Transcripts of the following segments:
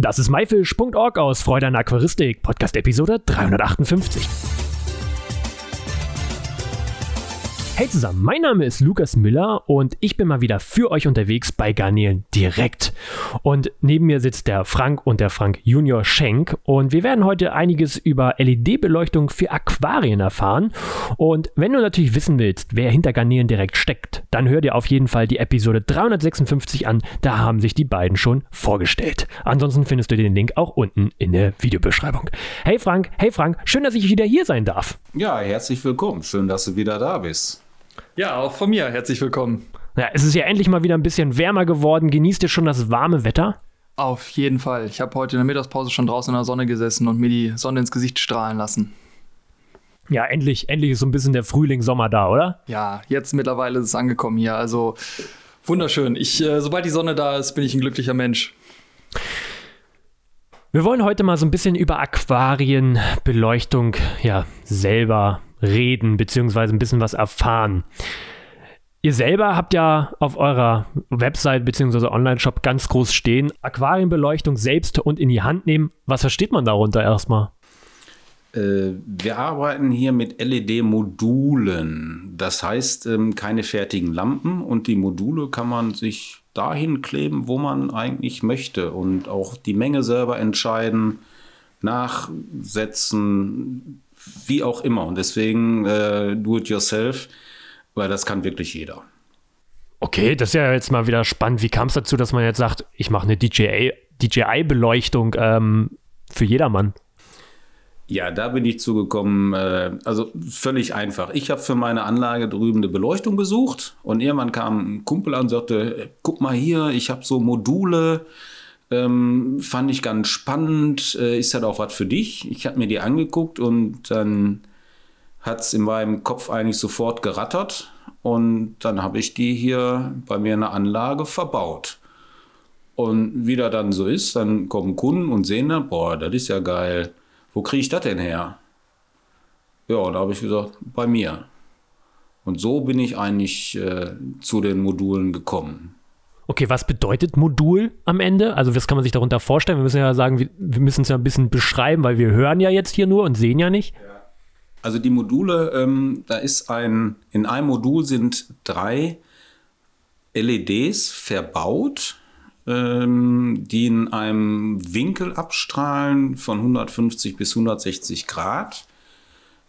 Das ist myfish.org aus Freude an Aquaristik, Podcast Episode 358. Hey zusammen, mein Name ist Lukas Müller und ich bin mal wieder für euch unterwegs bei Garnelen direkt. Und neben mir sitzt der Frank und der Frank Junior Schenk und wir werden heute einiges über LED-Beleuchtung für Aquarien erfahren. Und wenn du natürlich wissen willst, wer hinter Garnelen direkt steckt, dann hör dir auf jeden Fall die Episode 356 an, da haben sich die beiden schon vorgestellt. Ansonsten findest du den Link auch unten in der Videobeschreibung. Hey Frank, hey Frank, schön, dass ich wieder hier sein darf. Ja, herzlich willkommen, schön, dass du wieder da bist. Ja, auch von mir herzlich willkommen. Ja, es ist ja endlich mal wieder ein bisschen wärmer geworden. Genießt ihr schon das warme Wetter? Auf jeden Fall. Ich habe heute in der Mittagspause schon draußen in der Sonne gesessen und mir die Sonne ins Gesicht strahlen lassen. Ja, endlich, endlich ist so ein bisschen der Frühling, Sommer da, oder? Ja, jetzt mittlerweile ist es angekommen hier. Also wunderschön. Ich, äh, sobald die Sonne da ist, bin ich ein glücklicher Mensch. Wir wollen heute mal so ein bisschen über Aquarienbeleuchtung ja selber reden, beziehungsweise ein bisschen was erfahren. Ihr selber habt ja auf eurer Website bzw. Online-Shop ganz groß stehen, Aquarienbeleuchtung selbst und in die Hand nehmen. Was versteht man darunter erstmal? Äh, wir arbeiten hier mit LED-Modulen. Das heißt, ähm, keine fertigen Lampen und die Module kann man sich dahin kleben, wo man eigentlich möchte und auch die Menge selber entscheiden, nachsetzen, wie auch immer. Und deswegen äh, do it yourself, weil das kann wirklich jeder. Okay, das ist ja jetzt mal wieder spannend. Wie kam es dazu, dass man jetzt sagt, ich mache eine DJI-Beleuchtung ähm, für jedermann? Ja, da bin ich zugekommen. Äh, also völlig einfach. Ich habe für meine Anlage drüben eine Beleuchtung besucht und irgendwann kam ein Kumpel an und sagte: Guck mal hier, ich habe so Module. Ähm, fand ich ganz spannend. Äh, ist das auch was für dich? Ich habe mir die angeguckt und dann hat es in meinem Kopf eigentlich sofort gerattert. Und dann habe ich die hier bei mir in der Anlage verbaut. Und wie das dann so ist, dann kommen Kunden und sehen dann, boah, das ist ja geil. Wo kriege ich das denn her? Ja, da habe ich gesagt, bei mir. Und so bin ich eigentlich äh, zu den Modulen gekommen. Okay, was bedeutet Modul am Ende? Also, was kann man sich darunter vorstellen? Wir müssen ja sagen, wir, wir müssen es ja ein bisschen beschreiben, weil wir hören ja jetzt hier nur und sehen ja nicht. Also, die Module, ähm, da ist ein, in einem Modul sind drei LEDs verbaut, ähm, die in einem Winkel abstrahlen von 150 bis 160 Grad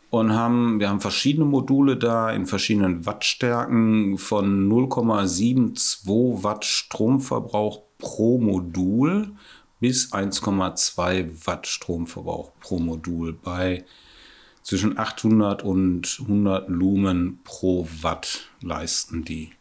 und haben, wir haben verschiedene Module da in verschiedenen Wattstärken von 0,72 Watt Stromverbrauch pro Modul bis 1,2 Watt Stromverbrauch pro Modul bei zwischen 800 und 100 Lumen pro Watt leisten die.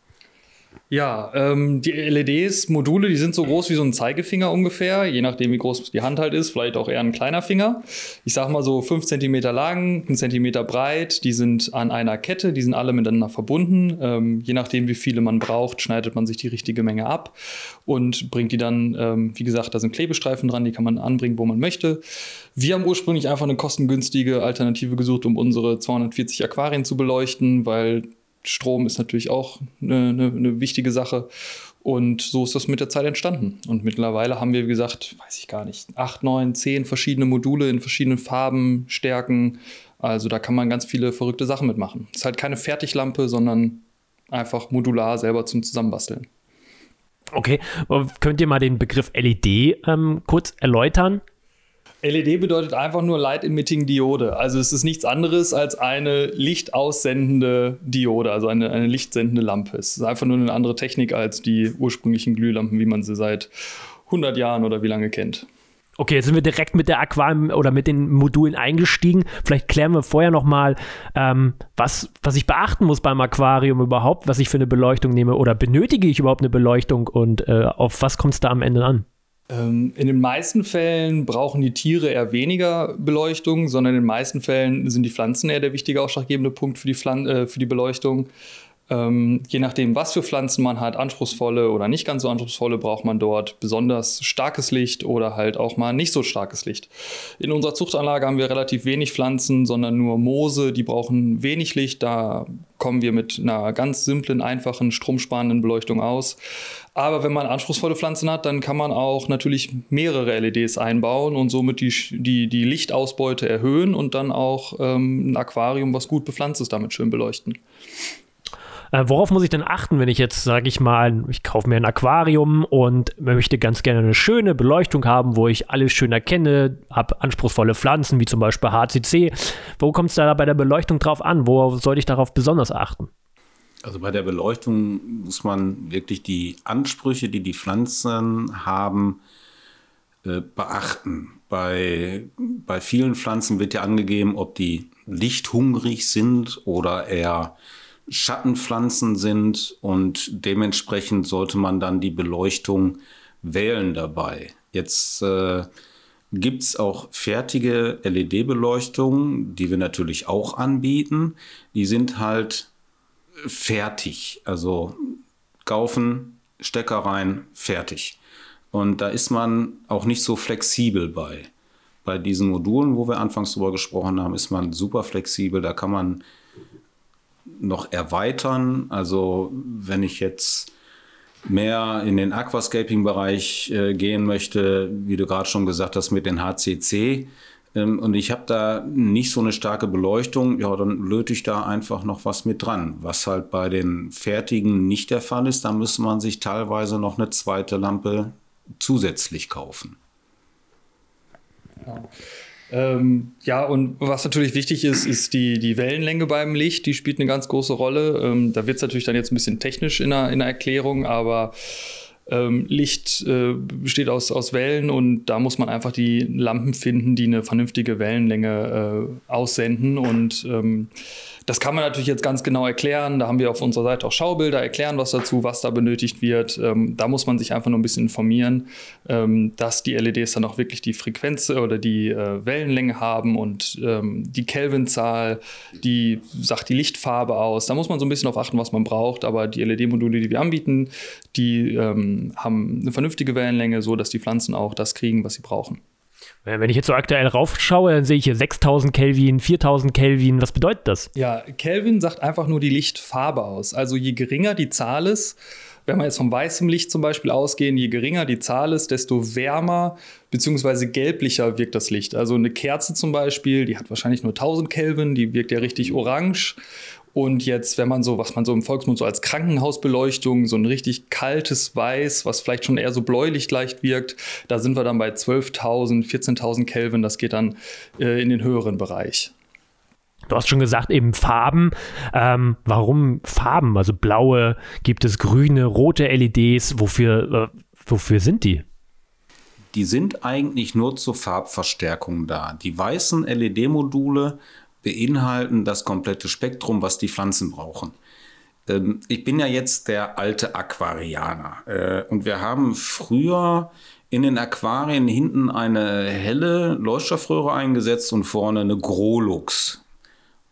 Ja, ähm, die LEDs, Module, die sind so groß wie so ein Zeigefinger ungefähr, je nachdem, wie groß die Hand halt ist, vielleicht auch eher ein kleiner Finger. Ich sag mal so 5 cm lang, 1 cm breit, die sind an einer Kette, die sind alle miteinander verbunden. Ähm, je nachdem, wie viele man braucht, schneidet man sich die richtige Menge ab und bringt die dann, ähm, wie gesagt, da sind Klebestreifen dran, die kann man anbringen, wo man möchte. Wir haben ursprünglich einfach eine kostengünstige Alternative gesucht, um unsere 240 Aquarien zu beleuchten, weil Strom ist natürlich auch eine, eine, eine, wichtige Sache. Und so ist das mit der Zeit entstanden. Und mittlerweile haben wir, wie gesagt, weiß ich gar nicht, acht, neun, zehn verschiedene Module in verschiedenen Farben, Stärken. Also da kann man ganz viele verrückte Sachen mitmachen. Es ist halt keine Fertiglampe, sondern einfach modular selber zum Zusammenbasteln. Okay, könnt ihr mal den Begriff LED ähm, kurz erläutern? LED bedeutet einfach nur Light Emitting Diode. Also es ist nichts anderes als eine lichtaussendende Diode, also eine, eine lichtsendende Lampe. Es ist einfach nur eine andere Technik als die ursprünglichen Glühlampen, wie man sie seit 100 Jahren oder wie lange kennt. Okay, jetzt sind wir direkt mit der Aquarium oder mit den Modulen eingestiegen. Vielleicht klären wir vorher noch mal, ähm, was, was ich beachten muss beim Aquarium überhaupt, was ich für eine Beleuchtung nehme oder benötige ich überhaupt eine Beleuchtung und äh, auf was kommt es da am Ende an? Ähm, in den meisten Fällen brauchen die Tiere eher weniger Beleuchtung, sondern in den meisten Fällen sind die Pflanzen eher der wichtige ausschlaggebende Punkt für die, Pflan äh, für die Beleuchtung. Ähm, je nachdem, was für Pflanzen man hat, anspruchsvolle oder nicht ganz so anspruchsvolle, braucht man dort besonders starkes Licht oder halt auch mal nicht so starkes Licht. In unserer Zuchtanlage haben wir relativ wenig Pflanzen, sondern nur Moose, die brauchen wenig Licht. Da kommen wir mit einer ganz simplen, einfachen, stromsparenden Beleuchtung aus. Aber wenn man anspruchsvolle Pflanzen hat, dann kann man auch natürlich mehrere LEDs einbauen und somit die, die, die Lichtausbeute erhöhen und dann auch ähm, ein Aquarium, was gut bepflanzt ist, damit schön beleuchten. Äh, worauf muss ich denn achten, wenn ich jetzt, sage ich mal, ich kaufe mir ein Aquarium und möchte ganz gerne eine schöne Beleuchtung haben, wo ich alles schön erkenne, habe anspruchsvolle Pflanzen, wie zum Beispiel HCC. Wo kommt es da bei der Beleuchtung drauf an? Wo sollte ich darauf besonders achten? Also bei der Beleuchtung muss man wirklich die Ansprüche, die die Pflanzen haben, äh, beachten. Bei, bei vielen Pflanzen wird ja angegeben, ob die lichthungrig sind oder eher Schattenpflanzen sind und dementsprechend sollte man dann die Beleuchtung wählen dabei. Jetzt äh, gibt es auch fertige LED-Beleuchtungen, die wir natürlich auch anbieten. Die sind halt fertig, also kaufen, Stecker rein, fertig. Und da ist man auch nicht so flexibel bei. Bei diesen Modulen, wo wir anfangs drüber gesprochen haben, ist man super flexibel. Da kann man noch erweitern. Also wenn ich jetzt mehr in den Aquascaping-Bereich äh, gehen möchte, wie du gerade schon gesagt hast, mit den HCC, und ich habe da nicht so eine starke Beleuchtung, ja, dann löte ich da einfach noch was mit dran. Was halt bei den fertigen nicht der Fall ist, da müsste man sich teilweise noch eine zweite Lampe zusätzlich kaufen. Ja. Ähm, ja, und was natürlich wichtig ist, ist die, die Wellenlänge beim Licht. Die spielt eine ganz große Rolle. Ähm, da wird es natürlich dann jetzt ein bisschen technisch in der, in der Erklärung, aber ähm, Licht äh, besteht aus, aus Wellen und da muss man einfach die Lampen finden, die eine vernünftige Wellenlänge äh, aussenden. Und ähm, das kann man natürlich jetzt ganz genau erklären. Da haben wir auf unserer Seite auch Schaubilder, erklären was dazu, was da benötigt wird. Ähm, da muss man sich einfach nur ein bisschen informieren, ähm, dass die LEDs dann auch wirklich die Frequenz oder die äh, Wellenlänge haben und ähm, die Kelvinzahl, die sagt die Lichtfarbe aus. Da muss man so ein bisschen darauf achten, was man braucht. Aber die LED-Module, die wir anbieten, die ähm, haben eine vernünftige Wellenlänge, so dass die Pflanzen auch das kriegen, was sie brauchen. Wenn ich jetzt so aktuell raufschaue, dann sehe ich hier 6000 Kelvin, 4000 Kelvin. Was bedeutet das? Ja, Kelvin sagt einfach nur die Lichtfarbe aus. Also je geringer die Zahl ist, wenn wir jetzt vom weißem Licht zum Beispiel ausgehen, je geringer die Zahl ist, desto wärmer bzw. gelblicher wirkt das Licht. Also eine Kerze zum Beispiel, die hat wahrscheinlich nur 1000 Kelvin, die wirkt ja richtig orange. Und jetzt, wenn man so, was man so im Volksmund so als Krankenhausbeleuchtung, so ein richtig kaltes Weiß, was vielleicht schon eher so bläulich leicht wirkt, da sind wir dann bei 12.000, 14.000 Kelvin. Das geht dann äh, in den höheren Bereich. Du hast schon gesagt, eben Farben. Ähm, warum Farben? Also blaue, gibt es grüne, rote LEDs. Wofür, äh, wofür sind die? Die sind eigentlich nur zur Farbverstärkung da. Die weißen LED-Module beinhalten das komplette Spektrum, was die Pflanzen brauchen. Ähm, ich bin ja jetzt der alte Aquarianer äh, und wir haben früher in den Aquarien hinten eine helle Leuchtstoffröhre eingesetzt und vorne eine Grolux.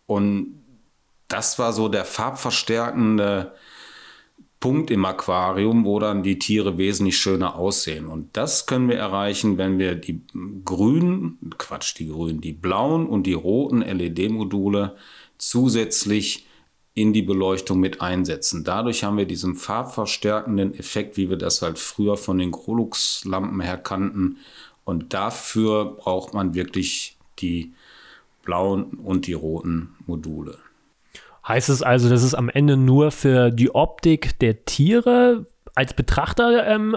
Und das war so der farbverstärkende Punkt im Aquarium, wo dann die Tiere wesentlich schöner aussehen. Und das können wir erreichen, wenn wir die grünen, Quatsch, die grünen, die blauen und die roten LED-Module zusätzlich in die Beleuchtung mit einsetzen. Dadurch haben wir diesen farbverstärkenden Effekt, wie wir das halt früher von den Grolux-Lampen her kannten. Und dafür braucht man wirklich die blauen und die roten Module. Heißt es also, dass es am Ende nur für die Optik der Tiere als Betrachter ähm,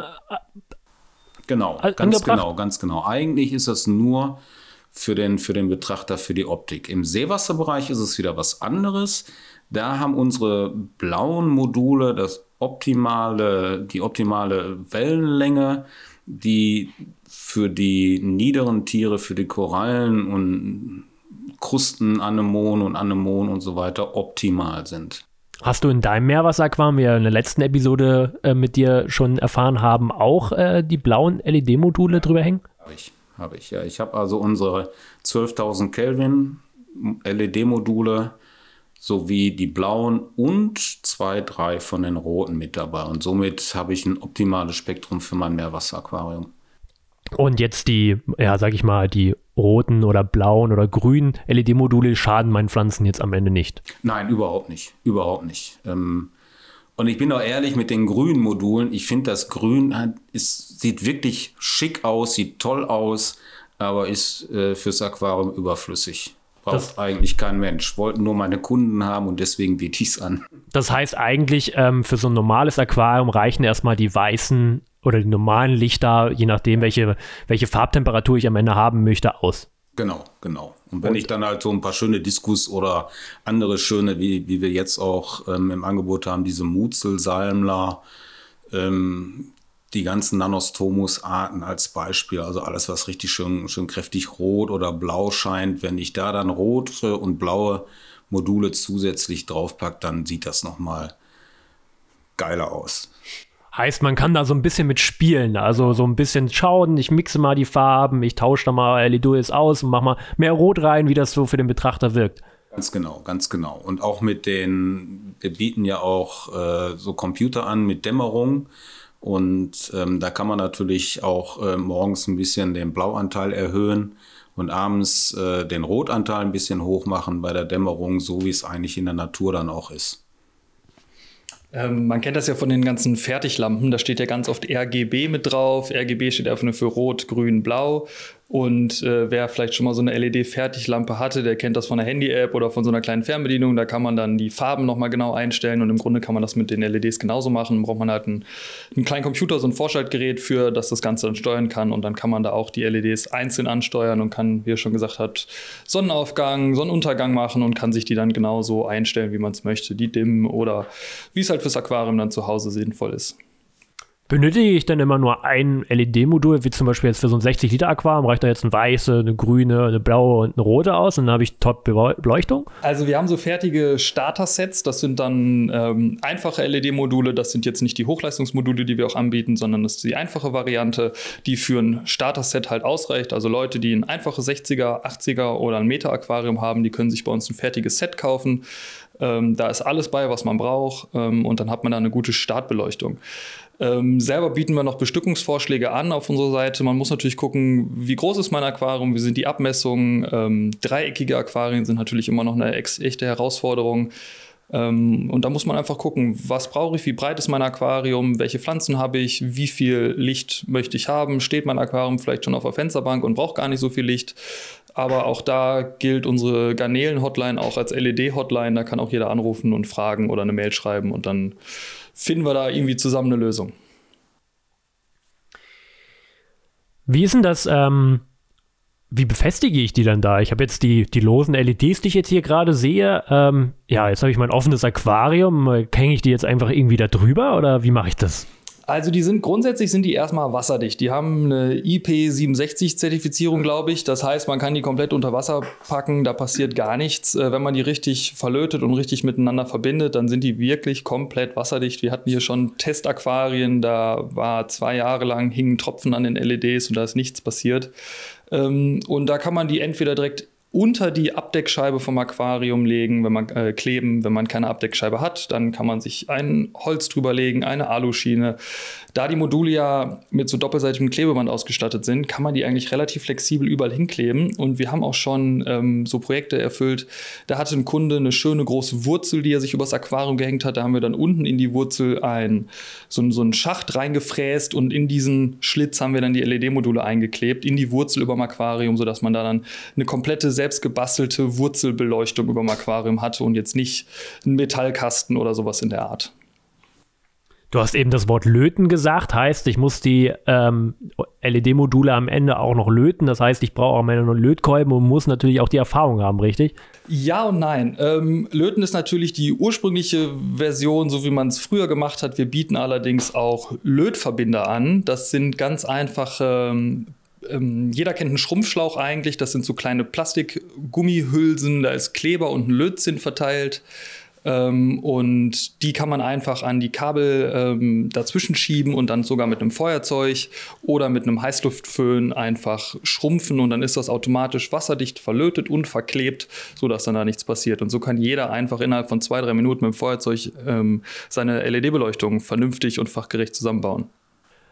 Genau, ganz angebracht? genau, ganz genau. Eigentlich ist das nur für den, für den Betrachter, für die Optik. Im Seewasserbereich ist es wieder was anderes. Da haben unsere blauen Module das optimale, die optimale Wellenlänge, die für die niederen Tiere, für die Korallen und Krustenanemon und Anemon und so weiter optimal sind. Hast du in deinem Meerwasseraquarium, wie wir in der letzten Episode äh, mit dir schon erfahren haben, auch äh, die blauen LED-Module drüber hängen? Habe ich, habe ich, ja. Ich habe also unsere 12.000 Kelvin LED-Module sowie die blauen und zwei, drei von den roten mit dabei. Und somit habe ich ein optimales Spektrum für mein Meerwasseraquarium. Und jetzt die, ja, sag ich mal, die roten oder blauen oder grünen LED-Module schaden meinen Pflanzen jetzt am Ende nicht. Nein, überhaupt nicht. Überhaupt nicht. Ähm, Und ich bin auch ehrlich mit den grünen Modulen. Ich finde, das Grün ist, sieht wirklich schick aus, sieht toll aus, aber ist äh, fürs Aquarium überflüssig. Braucht das eigentlich kein Mensch. Wollten nur meine Kunden haben und deswegen biete ich es an. Das heißt eigentlich, ähm, für so ein normales Aquarium reichen erstmal die weißen oder die normalen Lichter, je nachdem, welche, welche Farbtemperatur ich am Ende haben möchte, aus. Genau, genau. Und wenn und, ich dann halt so ein paar schöne Diskus oder andere schöne, wie, wie wir jetzt auch ähm, im Angebot haben, diese Mutzel, Salmler, ähm, die ganzen Nanostomus-Arten als Beispiel, also alles, was richtig schön, schön kräftig rot oder blau scheint, wenn ich da dann rote und blaue Module zusätzlich draufpacke, dann sieht das nochmal geiler aus. Heißt, man kann da so ein bisschen mit spielen, also so ein bisschen schauen, ich mixe mal die Farben, ich tausche da mal LEDs aus und mach mal mehr Rot rein, wie das so für den Betrachter wirkt. Ganz genau, ganz genau. Und auch mit den, wir bieten ja auch äh, so Computer an mit Dämmerung. Und ähm, da kann man natürlich auch äh, morgens ein bisschen den Blauanteil erhöhen und abends äh, den Rotanteil ein bisschen hoch machen bei der Dämmerung, so wie es eigentlich in der Natur dann auch ist. Ähm, man kennt das ja von den ganzen Fertiglampen, da steht ja ganz oft RGB mit drauf. RGB steht einfach nur für Rot, Grün, Blau. Und äh, wer vielleicht schon mal so eine LED-Fertiglampe hatte, der kennt das von der Handy-App oder von so einer kleinen Fernbedienung. Da kann man dann die Farben nochmal genau einstellen und im Grunde kann man das mit den LEDs genauso machen. Dann braucht man halt einen, einen kleinen Computer, so ein Vorschaltgerät für, dass das Ganze dann steuern kann und dann kann man da auch die LEDs einzeln ansteuern und kann, wie er schon gesagt hat, Sonnenaufgang, Sonnenuntergang machen und kann sich die dann genauso einstellen, wie man es möchte, die dimmen oder wie es halt fürs Aquarium dann zu Hause sinnvoll ist. Benötige ich dann immer nur ein LED-Modul, wie zum Beispiel jetzt für so ein 60-Liter-Aquarium, reicht da jetzt ein weiße, eine grüne, eine blaue und eine rote aus und dann habe ich Top-Beleuchtung? Also wir haben so fertige Starter-Sets, das sind dann ähm, einfache LED-Module, das sind jetzt nicht die Hochleistungsmodule, die wir auch anbieten, sondern das ist die einfache Variante, die für ein Starter-Set halt ausreicht. Also Leute, die ein einfaches 60er, 80er oder ein Meter-Aquarium haben, die können sich bei uns ein fertiges Set kaufen. Ähm, da ist alles bei, was man braucht ähm, und dann hat man da eine gute Startbeleuchtung. Ähm, selber bieten wir noch Bestückungsvorschläge an auf unserer Seite. Man muss natürlich gucken, wie groß ist mein Aquarium, wie sind die Abmessungen. Ähm, dreieckige Aquarien sind natürlich immer noch eine echte Herausforderung. Ähm, und da muss man einfach gucken, was brauche ich, wie breit ist mein Aquarium, welche Pflanzen habe ich, wie viel Licht möchte ich haben, steht mein Aquarium vielleicht schon auf der Fensterbank und braucht gar nicht so viel Licht. Aber auch da gilt unsere Garnelen-Hotline auch als LED-Hotline. Da kann auch jeder anrufen und fragen oder eine Mail schreiben und dann finden wir da irgendwie zusammen eine Lösung. Wie ist denn das? Ähm, wie befestige ich die dann da? Ich habe jetzt die, die losen LEDs, die ich jetzt hier gerade sehe. Ähm, ja, jetzt habe ich mein offenes Aquarium. Hänge ich die jetzt einfach irgendwie da drüber oder wie mache ich das? Also die sind grundsätzlich sind die erstmal wasserdicht. Die haben eine IP67-Zertifizierung, glaube ich. Das heißt, man kann die komplett unter Wasser packen, da passiert gar nichts. Äh, wenn man die richtig verlötet und richtig miteinander verbindet, dann sind die wirklich komplett wasserdicht. Wir hatten hier schon Testaquarien, da war zwei Jahre lang hingen Tropfen an den LEDs und da ist nichts passiert. Ähm, und da kann man die entweder direkt unter die Abdeckscheibe vom Aquarium legen, wenn man äh, kleben, wenn man keine Abdeckscheibe hat, dann kann man sich ein Holz drüber legen, eine Aluschiene. Da die Module ja mit so doppelseitigem Klebeband ausgestattet sind, kann man die eigentlich relativ flexibel überall hinkleben. Und wir haben auch schon ähm, so Projekte erfüllt. Da hatte ein Kunde eine schöne große Wurzel, die er sich übers Aquarium gehängt hat. Da haben wir dann unten in die Wurzel ein, so, so einen Schacht reingefräst und in diesen Schlitz haben wir dann die LED-Module eingeklebt, in die Wurzel über dem Aquarium, sodass man da dann eine komplette selbst gebastelte Wurzelbeleuchtung über dem Aquarium hatte und jetzt nicht einen Metallkasten oder sowas in der Art. Du hast eben das Wort löten gesagt, heißt, ich muss die ähm, LED-Module am Ende auch noch löten. Das heißt, ich brauche am Ende noch Lötkolben und muss natürlich auch die Erfahrung haben, richtig? Ja und nein. Ähm, löten ist natürlich die ursprüngliche Version, so wie man es früher gemacht hat. Wir bieten allerdings auch Lötverbinder an. Das sind ganz einfache ähm, ähm, jeder kennt einen Schrumpfschlauch eigentlich. Das sind so kleine Plastikgummihülsen. Da ist Kleber und ein Lötzinn verteilt. Ähm, und die kann man einfach an die Kabel ähm, dazwischen schieben und dann sogar mit einem Feuerzeug oder mit einem Heißluftföhn einfach schrumpfen und dann ist das automatisch wasserdicht verlötet und verklebt, sodass dann da nichts passiert. Und so kann jeder einfach innerhalb von zwei, drei Minuten mit dem Feuerzeug ähm, seine LED-Beleuchtung vernünftig und fachgerecht zusammenbauen.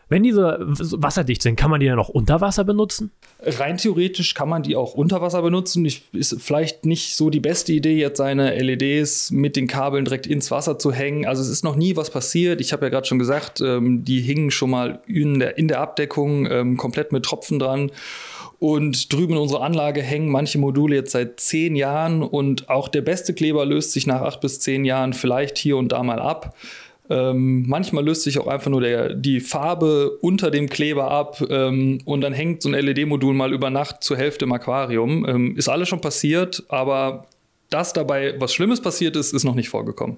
Wenn diese wasserdicht sind, kann man die dann auch unter Wasser benutzen? Rein theoretisch kann man die auch unter Wasser benutzen. Ich, ist vielleicht nicht so die beste Idee, jetzt seine LEDs mit den Kabeln direkt ins Wasser zu hängen. Also es ist noch nie was passiert. Ich habe ja gerade schon gesagt, ähm, die hingen schon mal in der, in der Abdeckung ähm, komplett mit Tropfen dran. Und drüben in unserer Anlage hängen manche Module jetzt seit zehn Jahren und auch der beste Kleber löst sich nach acht bis zehn Jahren vielleicht hier und da mal ab. Ähm, manchmal löst sich auch einfach nur der, die Farbe unter dem Kleber ab ähm, und dann hängt so ein LED-Modul mal über Nacht zur Hälfte im Aquarium. Ähm, ist alles schon passiert, aber dass dabei was Schlimmes passiert ist, ist noch nicht vorgekommen.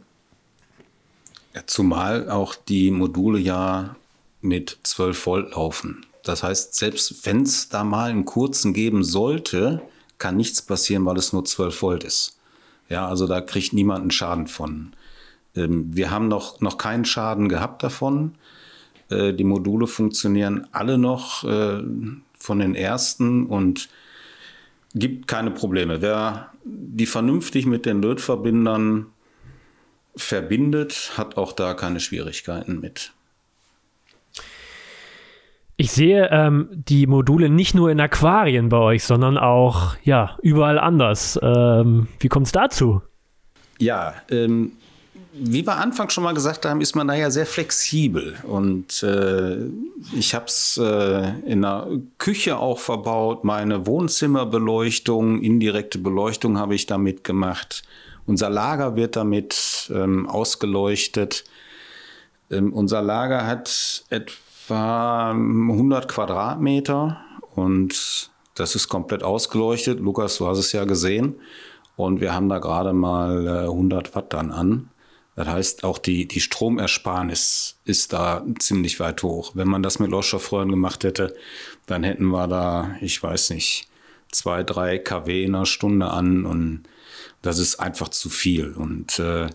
Zumal auch die Module ja mit 12 Volt laufen. Das heißt, selbst wenn es da mal einen kurzen geben sollte, kann nichts passieren, weil es nur 12 Volt ist. Ja, also da kriegt niemand einen Schaden von. Ähm, wir haben noch, noch keinen Schaden gehabt davon. Äh, die Module funktionieren alle noch äh, von den ersten und gibt keine Probleme. Wer die vernünftig mit den Lötverbindern verbindet, hat auch da keine Schwierigkeiten mit. Ich sehe ähm, die Module nicht nur in Aquarien bei euch, sondern auch ja überall anders. Ähm, wie kommt es dazu? Ja, ähm, wie wir Anfang schon mal gesagt haben, ist man da ja sehr flexibel. Und äh, ich habe es äh, in der Küche auch verbaut. Meine Wohnzimmerbeleuchtung, indirekte Beleuchtung habe ich damit gemacht. Unser Lager wird damit ähm, ausgeleuchtet. Ähm, unser Lager hat etwa 100 Quadratmeter und das ist komplett ausgeleuchtet. Lukas, du hast es ja gesehen. Und wir haben da gerade mal äh, 100 Watt dann an. Das heißt, auch die, die Stromersparnis ist da ziemlich weit hoch. Wenn man das mit Leuchtstoffröhren gemacht hätte, dann hätten wir da, ich weiß nicht, zwei, drei kW in einer Stunde an und das ist einfach zu viel. Und äh,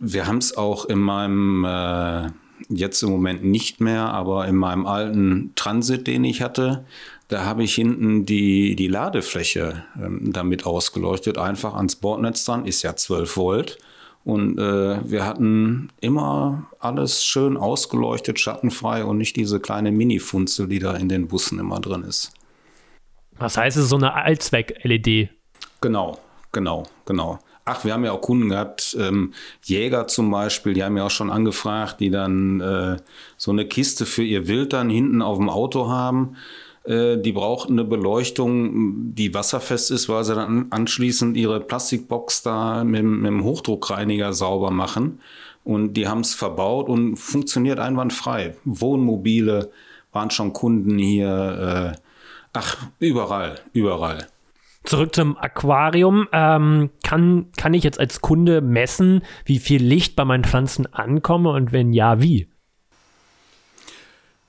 wir haben es auch in meinem, äh, jetzt im Moment nicht mehr, aber in meinem alten Transit, den ich hatte, da habe ich hinten die, die Ladefläche ähm, damit ausgeleuchtet, einfach ans Bordnetz dran, ist ja 12 Volt. Und äh, wir hatten immer alles schön ausgeleuchtet, schattenfrei und nicht diese kleine Mini-Funzel, die da in den Bussen immer drin ist. Was heißt es, so eine Allzweck-LED? Genau, genau, genau. Ach, wir haben ja auch Kunden gehabt, ähm, Jäger zum Beispiel, die haben ja auch schon angefragt, die dann äh, so eine Kiste für ihr Wild dann hinten auf dem Auto haben. Äh, die braucht eine Beleuchtung, die wasserfest ist, weil sie dann anschließend ihre Plastikbox da mit, mit dem Hochdruckreiniger sauber machen. Und die haben es verbaut und funktioniert einwandfrei. Wohnmobile waren schon Kunden hier. Äh, ach, überall, überall. Zurück zum Aquarium. Ähm, kann, kann ich jetzt als Kunde messen, wie viel Licht bei meinen Pflanzen ankomme und wenn ja, wie?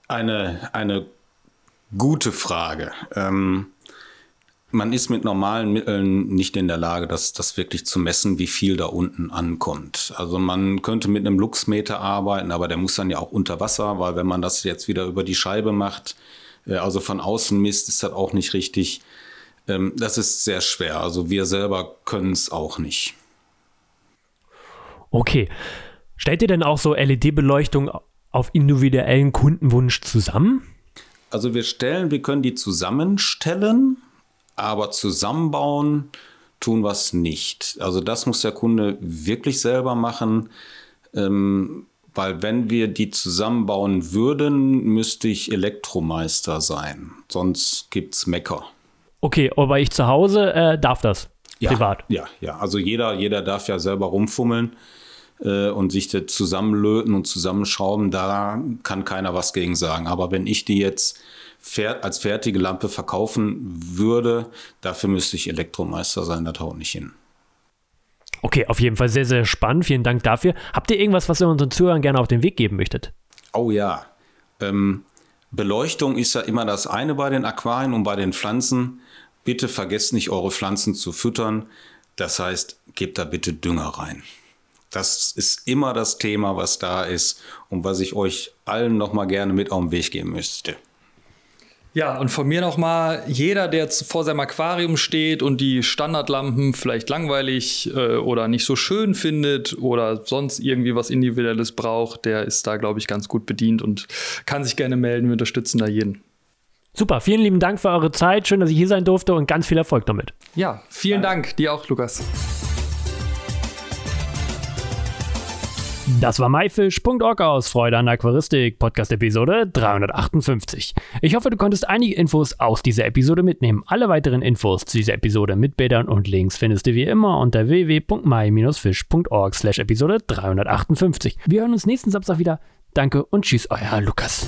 Eine, eine Gute Frage. Ähm, man ist mit normalen Mitteln nicht in der Lage, das, das wirklich zu messen, wie viel da unten ankommt. Also man könnte mit einem Luxmeter arbeiten, aber der muss dann ja auch unter Wasser, weil wenn man das jetzt wieder über die Scheibe macht, äh, also von außen misst, ist das auch nicht richtig. Ähm, das ist sehr schwer. Also wir selber können es auch nicht. Okay. Stellt ihr denn auch so LED-Beleuchtung auf individuellen Kundenwunsch zusammen? Also wir stellen, wir können die zusammenstellen, aber zusammenbauen tun wir es nicht. Also das muss der Kunde wirklich selber machen, ähm, weil wenn wir die zusammenbauen würden, müsste ich Elektromeister sein. Sonst gibt es Mecker. Okay, aber ich zu Hause äh, darf das. Ja, privat. Ja, ja. Also jeder, jeder darf ja selber rumfummeln äh, und sich das zusammenlöten und zusammenschrauben, da kann keiner was gegen sagen. Aber wenn ich die jetzt als fertige Lampe verkaufen würde, dafür müsste ich Elektromeister sein, das haut nicht hin. Okay, auf jeden Fall sehr, sehr spannend. Vielen Dank dafür. Habt ihr irgendwas, was ihr unseren Zuhörern gerne auf den Weg geben möchtet? Oh ja. Ähm, Beleuchtung ist ja immer das eine bei den Aquarien und bei den Pflanzen. Bitte vergesst nicht, eure Pflanzen zu füttern. Das heißt, gebt da bitte Dünger rein. Das ist immer das Thema, was da ist und was ich euch allen noch mal gerne mit auf den Weg geben möchte. Ja, und von mir nochmal, jeder, der jetzt vor seinem Aquarium steht und die Standardlampen vielleicht langweilig äh, oder nicht so schön findet oder sonst irgendwie was Individuelles braucht, der ist da, glaube ich, ganz gut bedient und kann sich gerne melden. Wir unterstützen da jeden. Super, vielen lieben Dank für eure Zeit. Schön, dass ich hier sein durfte und ganz viel Erfolg damit. Ja, vielen Dank. Dir auch, Lukas. Das war myfish.org aus Freude an Aquaristik, Podcast Episode 358. Ich hoffe, du konntest einige Infos aus dieser Episode mitnehmen. Alle weiteren Infos zu dieser Episode mit Bildern und Links findest du wie immer unter www.my-fish.org slash Episode 358. Wir hören uns nächsten Samstag wieder. Danke und tschüss, euer Lukas.